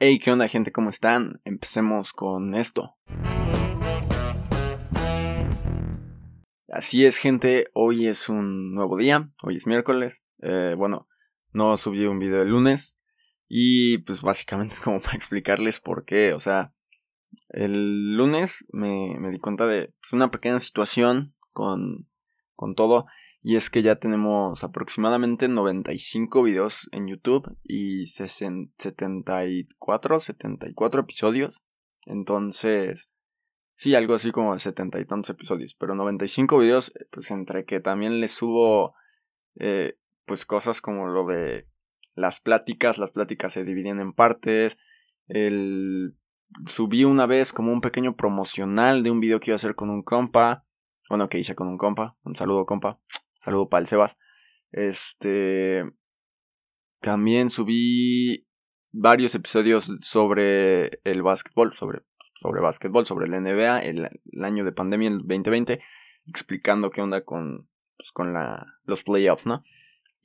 Hey, ¿qué onda gente? ¿Cómo están? Empecemos con esto. Así es gente, hoy es un nuevo día, hoy es miércoles. Eh, bueno, no subí un video el lunes y pues básicamente es como para explicarles por qué. O sea, el lunes me, me di cuenta de pues, una pequeña situación con, con todo y es que ya tenemos aproximadamente 95 videos en YouTube y 74, 74 episodios. Entonces, sí, algo así como 70 y tantos episodios. Pero 95 videos, eh, pues entre que también les subo, eh, pues cosas como lo de las pláticas. Las pláticas se dividen en partes. El... Subí una vez como un pequeño promocional de un video que iba a hacer con un compa. Bueno, que hice con un compa. Un saludo, compa. Saludo para el Sebas. Este. También subí varios episodios sobre el básquetbol, sobre, sobre básquetbol, sobre el NBA, el, año de pandemia, el 2020, explicando qué onda con, pues, con la, los playoffs, ¿no?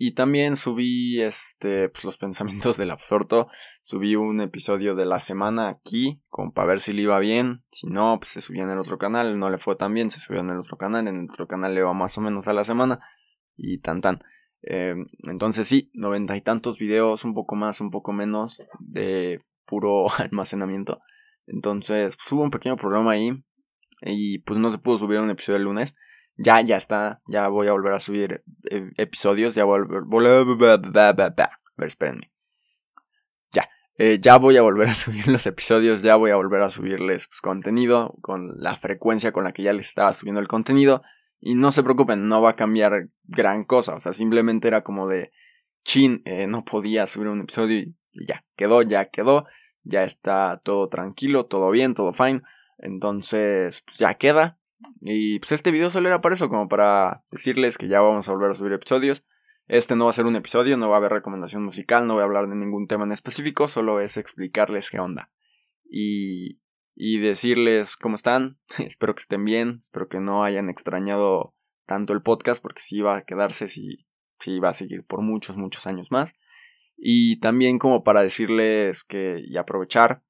Y también subí este, pues, los pensamientos del absorto. Subí un episodio de la semana aquí, con, para ver si le iba bien. Si no, pues se subía en el otro canal. No le fue tan bien, se subió en el otro canal. En el otro canal le va más o menos a la semana. Y tan tan. Em, entonces sí, noventa y tantos videos, un poco más, un poco menos, de puro almacenamiento. Entonces, pues, hubo un pequeño problema ahí. Y pues no se pudo subir un episodio el lunes. Ya, ya está. Ya voy a volver a subir eh, episodios. Ya voy a volver. Espérenme. Ya. Eh, ya voy a volver a subir los episodios. Ya voy a volver a subirles pues, contenido. Con la frecuencia con la que ya les estaba subiendo el contenido. Y no se preocupen, no va a cambiar gran cosa. O sea, simplemente era como de. Chin, eh, no podía subir un episodio y ya quedó, ya quedó. Ya está todo tranquilo, todo bien, todo fine. Entonces, pues ya queda. Y pues este video solo era para eso, como para decirles que ya vamos a volver a subir episodios. Este no va a ser un episodio, no va a haber recomendación musical, no voy a hablar de ningún tema en específico, solo es explicarles qué onda. Y, y decirles cómo están, espero que estén bien, espero que no hayan extrañado tanto el podcast, porque sí va a quedarse, sí, sí va a seguir por muchos, muchos años más. Y también como para decirles que, y aprovechar,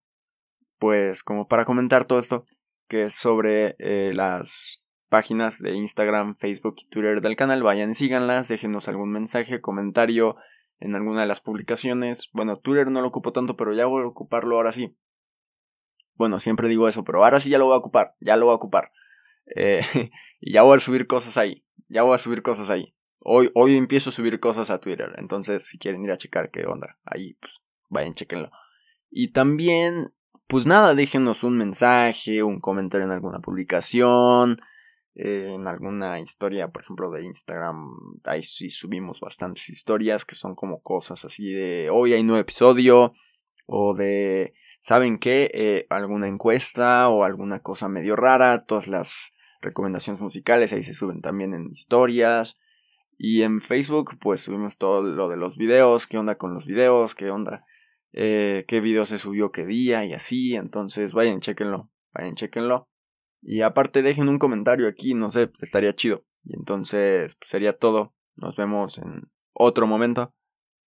pues como para comentar todo esto, que es sobre eh, las páginas de Instagram, Facebook y Twitter del canal. Vayan síganlas, déjenos algún mensaje, comentario en alguna de las publicaciones. Bueno, Twitter no lo ocupo tanto, pero ya voy a ocuparlo ahora sí. Bueno, siempre digo eso, pero ahora sí ya lo voy a ocupar, ya lo voy a ocupar. Eh, y ya voy a subir cosas ahí, ya voy a subir cosas ahí. Hoy, hoy empiezo a subir cosas a Twitter, entonces si quieren ir a checar qué onda, ahí pues vayan, chequenlo. Y también pues nada, déjenos un mensaje, un comentario en alguna publicación, eh, en alguna historia, por ejemplo, de Instagram. Ahí sí subimos bastantes historias que son como cosas así de hoy hay nuevo episodio, o de, ¿saben qué? Eh, alguna encuesta o alguna cosa medio rara, todas las recomendaciones musicales ahí se suben también en historias. Y en Facebook, pues subimos todo lo de los videos, qué onda con los videos, qué onda eh, qué video se subió qué día y así. Entonces vayan, chequenlo, vayan, chequenlo. Y aparte dejen un comentario aquí, no sé, estaría chido. Y entonces pues, sería todo. Nos vemos en otro momento.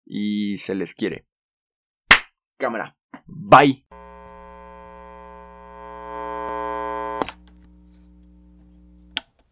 Y se les quiere. Cámara. Bye.